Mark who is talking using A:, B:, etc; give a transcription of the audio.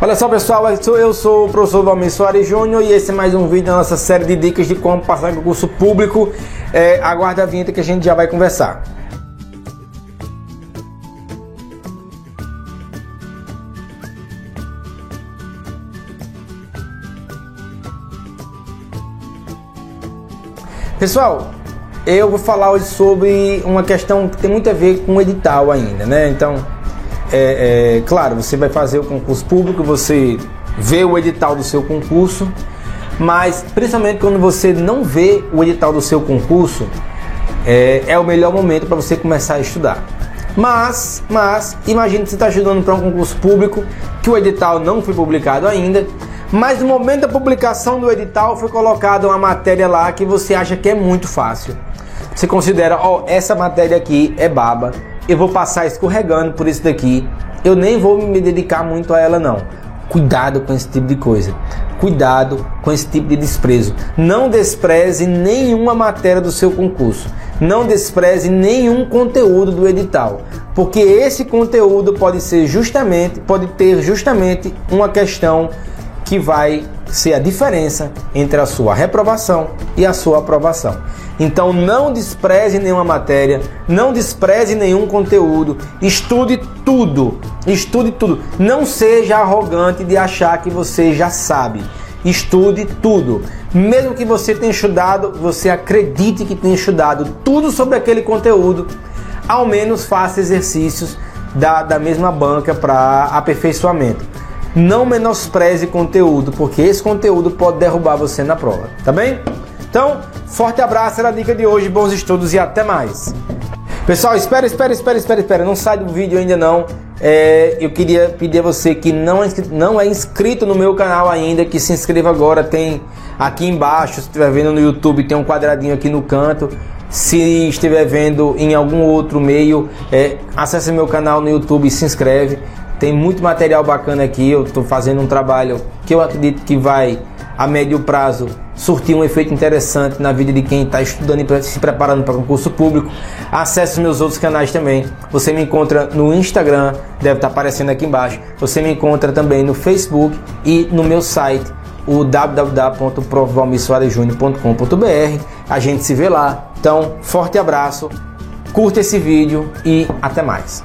A: Olha só pessoal, eu sou o professor Valmir Soares Júnior e esse é mais um vídeo da nossa série de dicas de como passar em concurso público. É, aguarde a vinheta que a gente já vai conversar. Pessoal, eu vou falar hoje sobre uma questão que tem muito a ver com o edital ainda, né? Então, é, é, claro, você vai fazer o concurso público, você vê o edital do seu concurso, mas principalmente quando você não vê o edital do seu concurso, é, é o melhor momento para você começar a estudar. Mas, mas, imagine que você está estudando para um concurso público, que o edital não foi publicado ainda, mas no momento da publicação do edital foi colocada uma matéria lá que você acha que é muito fácil. Você considera, ó, oh, essa matéria aqui é baba, eu vou passar escorregando por isso daqui, eu nem vou me dedicar muito a ela não. Cuidado com esse tipo de coisa. Cuidado com esse tipo de desprezo. Não despreze nenhuma matéria do seu concurso. Não despreze nenhum conteúdo do edital, porque esse conteúdo pode ser justamente, pode ter justamente uma questão que vai ser a diferença entre a sua reprovação e a sua aprovação. Então não despreze nenhuma matéria, não despreze nenhum conteúdo, estude tudo, estude tudo. Não seja arrogante de achar que você já sabe. Estude tudo. Mesmo que você tenha estudado, você acredite que tenha estudado tudo sobre aquele conteúdo, ao menos faça exercícios da, da mesma banca para aperfeiçoamento. Não menospreze conteúdo, porque esse conteúdo pode derrubar você na prova, tá bem? Então, forte abraço, era a dica de hoje, bons estudos e até mais. Pessoal, espera, espera, espera, espera, espera, não sai do vídeo ainda não. É, eu queria pedir a você que não é, inscrito, não é inscrito no meu canal ainda, que se inscreva agora. Tem aqui embaixo, se estiver vendo no YouTube, tem um quadradinho aqui no canto. Se estiver vendo em algum outro meio, é, acesse meu canal no YouTube e se inscreve. Tem muito material bacana aqui. Eu estou fazendo um trabalho que eu acredito que vai, a médio prazo, surtir um efeito interessante na vida de quem está estudando e se preparando para concurso público. Acesse meus outros canais também. Você me encontra no Instagram, deve estar tá aparecendo aqui embaixo. Você me encontra também no Facebook e no meu site, o www.provalmissoarejunior.com.br. A gente se vê lá. Então, forte abraço, curta esse vídeo e até mais.